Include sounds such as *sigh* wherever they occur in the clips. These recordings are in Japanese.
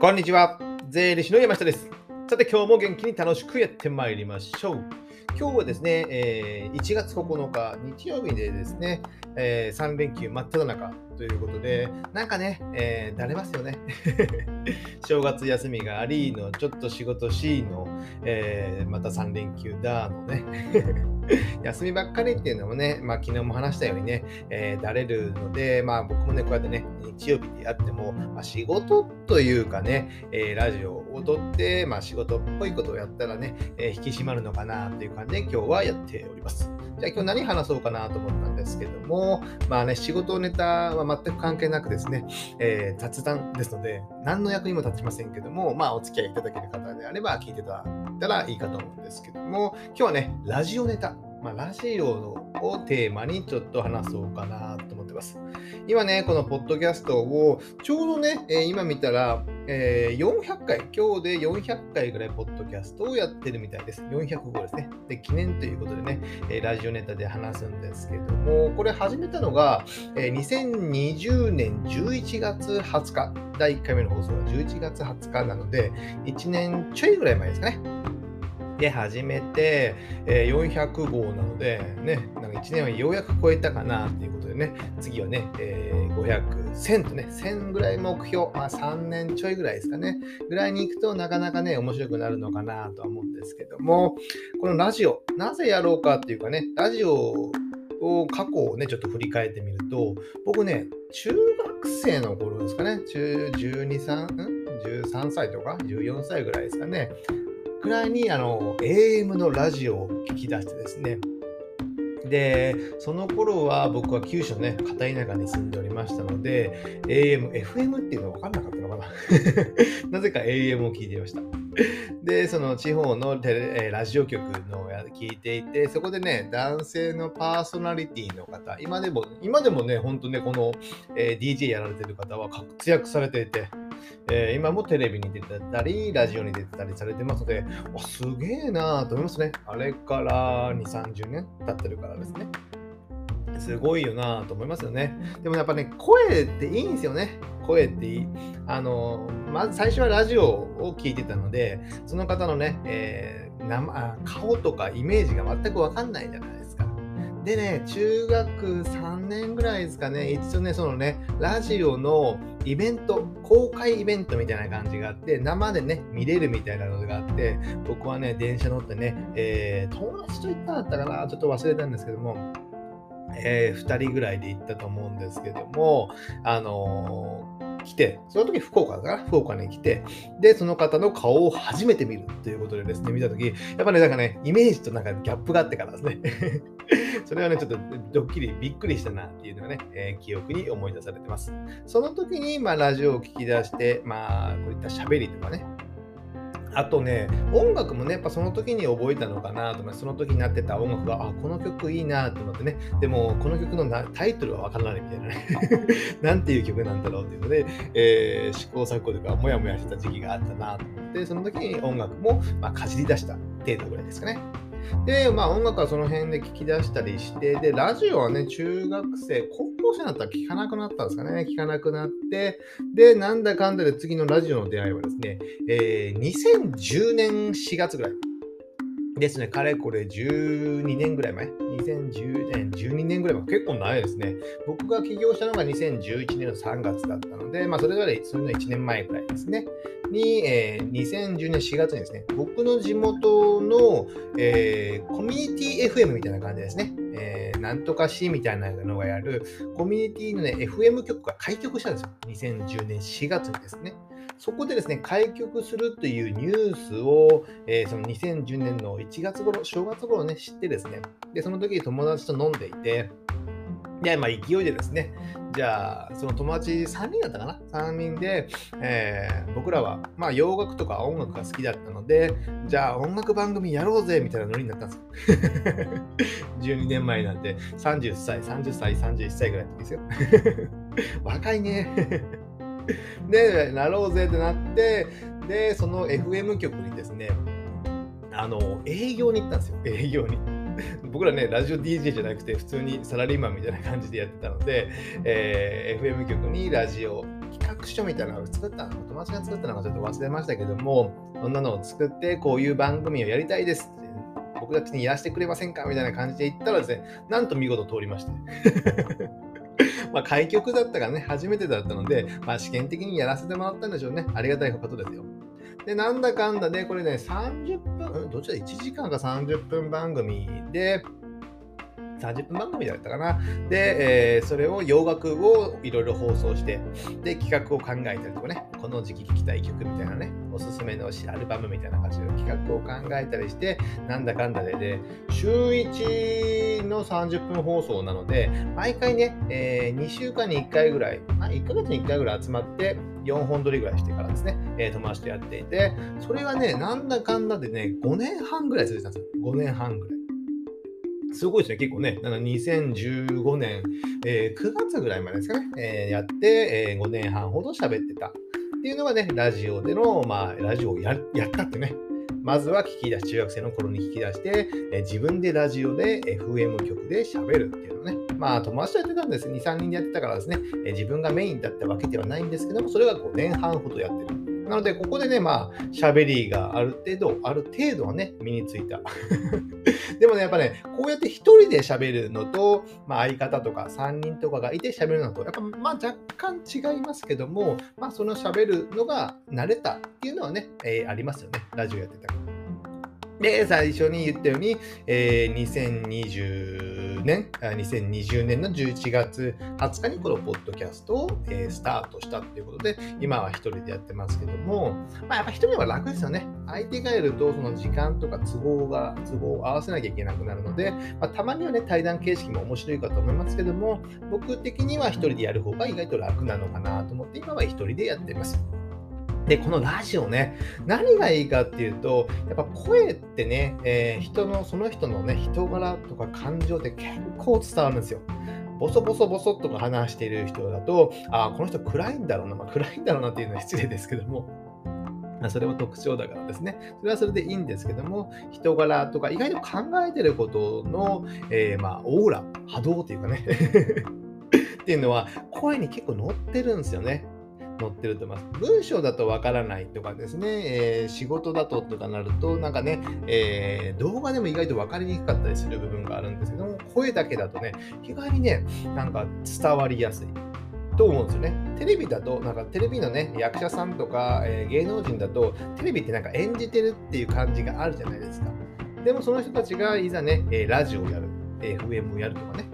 こんにちは。税理士の山下です。さて、今日も元気に楽しくやってまいりましょう。今日はですね、え、1月9日、日曜日でですね、え、3連休真っ只中ということで、なんかね、えー、だれますよね。*laughs* 正月休みがありの、ちょっと仕事しの、えー、また3連休だのね。*laughs* 休みばっかりっていうのもね、まあ、昨日も話したようにね、えー、だれるので、まあ、僕もね、こうやってね、日曜日でやっても、まあ、仕事というかね、えー、ラジオを撮って、まあ、仕事っぽいことをやったらね、えー、引き締まるのかなという感じで今日はやっております。じゃあ今日何話そうかなと思ったですけども、まあね、仕事ネタは全く関係なくですね、えー、雑談ですので、何の役にも立ちませんけども、まあお付き合いいただける方であれば聞いていただいたらいいかと思うんですけども、今日はね、ラジオネタ。まあ、ラジオをテーマにちょっと話そうかなと思ってます。今ね、このポッドキャストをちょうどね、えー、今見たら、えー、400回、今日で400回ぐらいポッドキャストをやってるみたいです。405ですね。で、記念ということでね、えー、ラジオネタで話すんですけども、これ始めたのが、えー、2020年11月20日、第1回目の放送は11月20日なので、1年ちょいぐらい前ですかね。で始めて、え、400号なので、ね、なんか1年はようやく超えたかなっていうことでね、次はね、えー、500、1000とね、1000ぐらい目標、まあ3年ちょいぐらいですかね、ぐらいに行くとなかなかね、面白くなるのかなとは思うんですけども、このラジオ、なぜやろうかっていうかね、ラジオを過去をね、ちょっと振り返ってみると、僕ね、中学生の頃ですかね、中12、3? 13歳とか？14歳ぐらいですかね、くらいにあの AM のラジオを聞き出してですね。でその頃は僕は九州のね片田舎に住んでおりましたので AM、FM っていうの分かんなかったのかな。*laughs* なぜか AM を聞いていました。でその地方のテレラジオ局のや聞いていてそこでね男性のパーソナリティの方今でも今でもねほんとねこの、え、DJ やられてる方は活躍されていてえー、今もテレビに出てたり、ラジオに出てたりされてますので、おすげえなーと思いますね。あれから2、30年経ってるからですね。すごいよなと思いますよね。でもやっぱね、声っていいんですよね。声っていい。あの、まず最初はラジオを聞いてたので、その方のね、えー、生顔とかイメージが全くわかんないじゃないで。ね、中学3年ぐらいですかね、一度ね、そのね、ラジオのイベント、公開イベントみたいな感じがあって、生でね、見れるみたいなのがあって、僕はね、電車乗ってね、えー、友達と行ったんだったかな、ちょっと忘れたんですけども、えー、2人ぐらいで行ったと思うんですけども、あのー来て、その時福岡かな福岡に来て、で、その方の顔を初めて見るということでですね、見た時、やっぱね、なんかね、イメージとなんかギャップがあってからですね。*laughs* それはね、ちょっとドッキリ、びっくりしたなっていうのがね、えー、記憶に思い出されてます。その時に、まあ、ラジオを聞き出して、まあ、こういった喋りとかね、あとね、音楽もね、やっぱその時に覚えたのかなと思その時になってた音楽が、あ、この曲いいなと思ってね、でも、この曲のタイトルはわからないみたいなね、*laughs* なんていう曲なんだろうっていうので、えー、試行錯誤とか、もやもやしてた時期があったなと思って、その時に音楽も、まあ、かじり出した程度ぐらいですかね。で、まあ音楽はその辺で聞き出したりして、で、ラジオはね、中学生、高校生になったら聞かなくなったんですかね。聞かなくなって、で、なんだかんだで次のラジオの出会いはですね、えー、2010年4月ぐらい。ですね、かれこれ12年ぐらい前、2010年、12年ぐらい前、結構長いですね。僕が起業したのが2011年の3月だったので、まあ、それぞれそれの1年前ぐらいですね。に、えー、2010年4月にですね、僕の地元の、えー、コミュニティ FM みたいな感じですね。えー、なんとか C みたいなのがやるコミュニティのね、FM 局が開局したんですよ。2010年4月にですね。そこでですね、開局するというニュースを、えー、その2010年の1月頃、正月頃ね、知ってですね、で、その時友達と飲んでいて、で、まあ、勢いでですね、じゃあ、その友達3人だったかな ?3 人で、えー、僕らは、まあ、洋楽とか音楽が好きだったので、じゃあ、音楽番組やろうぜみたいなノリになったんですよ。*laughs* 12年前なんで、30歳、30歳、31歳ぐらいの時ですよ。*laughs* 若いね。で、なろうぜってなって、で、その FM 局にですね、あの、営業に行ったんですよ、*laughs* 営業に。僕らね、ラジオ DJ じゃなくて、普通にサラリーマンみたいな感じでやってたので、えー、FM 局にラジオ企画書みたいなのを作ったの、友達が作ったのかちょっと忘れましたけども、そんなのを作って、こういう番組をやりたいですって、僕たちにやらせてくれませんかみたいな感じで言ったらですね、なんと見事通りまして。まあ、開局だったからね、初めてだったので、まあ、試験的にやらせてもらったんでしょうね。ありがたいことですよ。で、なんだかんだで、これね、30分、どちら、1時間か30分番組で、30分番組だったかな。で、えー、それを洋楽をいろいろ放送して、で、企画を考えたりとかね、この時期聴きたい曲みたいなね、おすすめのアルバムみたいな感じで企画を考えたりして、なんだかんだで、で、週1の30分放送なので、毎回ね、えー、2週間に1回ぐらい、まあ、1ヶ月に1回ぐらい集まって、4本撮りぐらいしてからですね、えー、友達とやっていて、それがね、なんだかんだでね、5年半ぐらい続いたんですよ。5年半ぐらい。すごいですね、結構ね、2015年、えー、9月ぐらいまでですかね、えー、やって、えー、5年半ほど喋ってたっていうのがね、ラジオでの、まあ、ラジオをややったってね、まずは聞き出し、中学生の頃に聞き出して、え自分でラジオで FM 局で喋るっていうのね。まあ、友達とやってたんです。2、3人でやってたからですね、え自分がメインだったわけではないんですけども、それが5年半ほどやってる。なので、ここでね、まあ、喋りがある程度、ある程度はね、身についた。*laughs* でもね、やっぱね、こうやって一人で喋るのと、まあ、相方とか3人とかがいて喋るのと、やっぱまあ若干違いますけども、まあ、その喋るのが慣れたっていうのはね、えー、ありますよね。ラジオやってたら。で、最初に言ったように、えー、2020年、2020年の11月20日にこのポッドキャストを、えー、スタートしたっていうことで、今は一人でやってますけども、まあ、やっぱ一人は楽ですよね。相手がいると、その時間とか都合が、都合を合わせなきゃいけなくなるので、まあ、たまにはね、対談形式も面白いかと思いますけども、僕的には一人でやる方が意外と楽なのかなと思って、今は一人でやってます。で、このラジオね、何がいいかっていうと、やっぱ声ってね、えー、人の、その人のね、人柄とか感情って結構伝わるんですよ。ボソボソボソっとか話している人だと、ああ、この人暗いんだろうな、まあ、暗いんだろうなっていうのは失礼ですけども、それも特徴だからですね。それはそれでいいんですけども、人柄とか意外と考えてることの、えー、まあ、オーラ、波動っていうかね *laughs* っていうのは声に結構乗ってるんですよね。載ってると思います。文章だとわからないとかですね、えー、仕事だととかなると、なんかね、えー、動画でも意外と分かりにくかったりする部分があるんですけども、声だけだとね、意外にね、なんか伝わりやすい。と思うんですよね。テレビだと、なんかテレビのね、役者さんとか、えー、芸能人だと、テレビってなんか演じてるっていう感じがあるじゃないですか。でもその人たちがいざね、えラジオをやる、FM をやるとかね、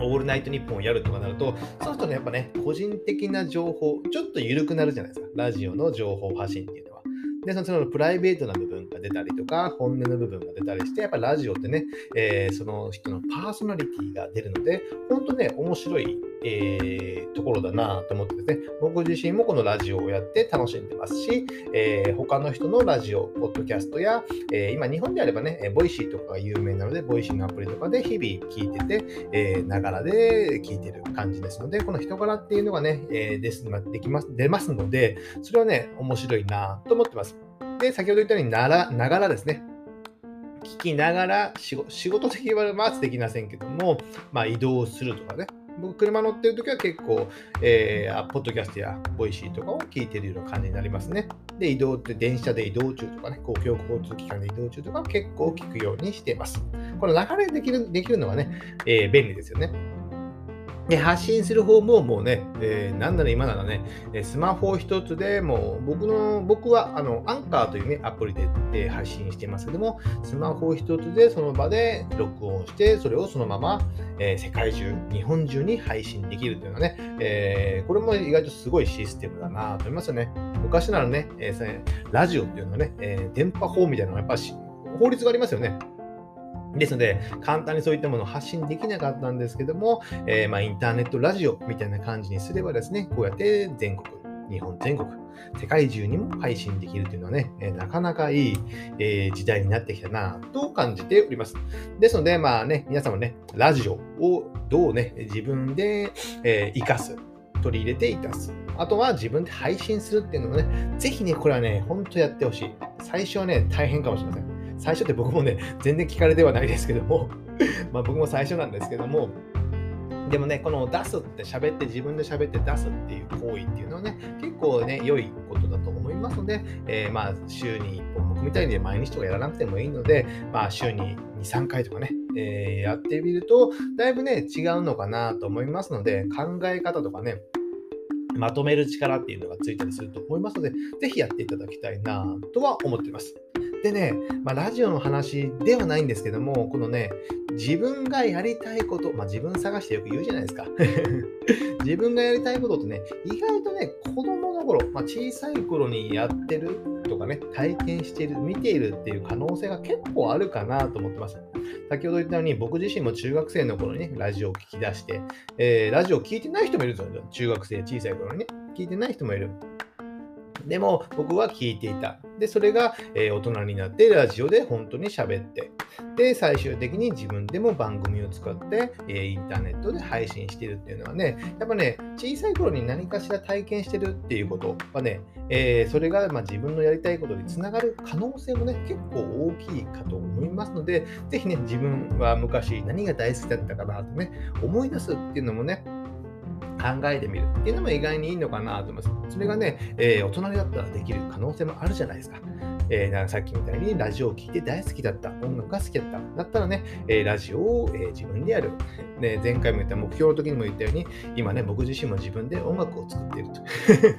オールナイトニッポンをやるとかなると、その人のやっぱね、個人的な情報、ちょっと緩くなるじゃないですか。ラジオの情報発信っていうのは。で、そのプライベートな部分が出たりとか、本音の部分が出たりして、やっぱラジオってね、えー、その人のパーソナリティが出るので、本当ね、面白いえー、ところだなと思ってですね、僕自身もこのラジオをやって楽しんでますし、えー、他の人のラジオ、ポッドキャストや、えー、今日本であればね、 Voicy とかが有名なので、 Voicy のアプリとかで日々聞いてて、えながらで聞いてる感じですので、この人柄っていうのがね、えですできます出ますので、それはね、面白いなと思ってます。で、先ほど言ったようになら、ながらですね。聞きながら仕事、的にはまずできませんけども、まあ移動するとかね、僕、車乗ってるときは結構、えー、ポッドキャストや Voicy とかを聞いてるような感じになりますね。で、移動って電車で移動中とかね、公共交通機関で移動中とか結構聞くようにしています。この流れできるできるのはね、えー、便利ですよね。で、発信する方ももうね、えー、なんなら今ならね、スマホ一つでもう僕の、僕はあの、アンカーというね、アプリで、えー、配信してますけども、スマホ一つでその場で録音して、それをそのまま、えー、世界中、日本中に配信できるというのはね、えー、これも意外とすごいシステムだなと思いますよね。昔ならね、えー、ラジオっていうのはね、えー、電波法みたいなのがやっぱし法律がありますよね。ですので、簡単にそういったものを発信できなかったんですけども、えー、まあ、インターネットラジオみたいな感じにすればですね、こうやって全国、日本全国、世界中にも配信できるというのはね、え、なかなかいい、えー、時代になってきたなと感じております。ですので、まあね、皆様ね、ラジオをどうね、自分で、えー、活かす、取り入れていたす。あとは自分で配信するっていうのもね、ぜひね、これはね、ほんとやってほしい。最初はね、大変かもしれません。最初って僕もね、全然聞かれてはないですけども、*laughs* ま僕も最初なんですけども、でもね、この出すって喋って自分で喋って出すっていう行為っていうのはね、結構ね、良いことだと思いますので、えー、まあ週に1本僕みたいに毎日とかやらなくてもいいので、まあ週に2、3回とかね、えー、やってみると、だいぶね、違うのかなと思いますので、考え方とかね、まとめる力っていうのがついたりすると思いますので、ぜひやっていただきたいなとは思っています。でね、まあ、ラジオの話ではないんですけども、このね、自分がやりたいこと、まあ、自分探してよく言うじゃないですか。*laughs* 自分がやりたいことってね、意外とね、子供の頃、まあ、小さい頃にやってるとかね、体験している、見ているっていう可能性が結構あるかなと思ってます。先ほど言ったように、僕自身も中学生の頃にね、ラジオを聞き出して、えー、ラジオを聞いてない人もいるんですよ。中学生、小さい頃にね。聞いてない人もいる。でも僕は聞いていた。で、それが、えー、大人になってラジオで本当に喋って、で、最終的に自分でも番組を使って、えー、インターネットで配信してるっていうのはね、やっぱね、小さい頃に何かしら体験してるっていうことはね、えー、それがま自分のやりたいことにつながる可能性もね、結構大きいかと思いますので、ぜひね、自分は昔何が大好きだったかなとね、思い出すっていうのもね、考えてみるっていうのも意外にいいのかなと思います。それがね、えー、大人だったらできる可能性もあるじゃないですか。えー、さっきみたいにラジオを聴いて大好きだった、音楽が好きだった、だったらね、えー、ラジオを、えー、自分でやる。で、前回も言った目標の時にも言ったように、今ね、僕自身も自分で音楽を作っていると。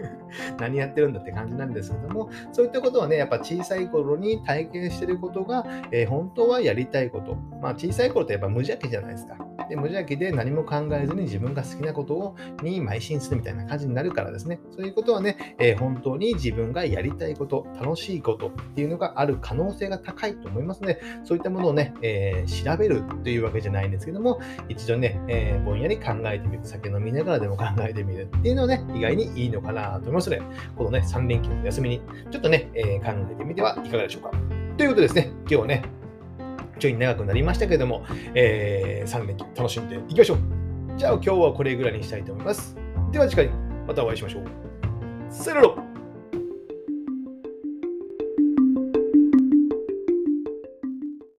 *laughs* 何やってるんだって感じなんですけども、そういったことはね、やっぱ小さい頃に体験してることが、え本当はやりたいこと。まあ、小さい頃ってやっぱ無邪気じゃないですか。で無邪気で何も考えずに自分が好きなことをに邁進するみたいな感じになるからですね。そういうことはね、えー、本当に自分がやりたいこと、楽しいことっていうのがある可能性が高いと思いますので、そういったものをね、えー、調べるというわけじゃないんですけども、一度ね、えー、ぼんやり考えてみる。酒飲みながらでも考えてみるっていうのはね、意外にいいのかなと思いますので、このね、3連休の休みに、ちょっとね、え考えてみてはいかがでしょうか。ということですね、今日はね、ちょい長くなりましたけども、えー、3連休楽しんでいきましょう。じゃあ今日はこれぐらいにしたいと思います。では次回またお会いしましょう。さよなら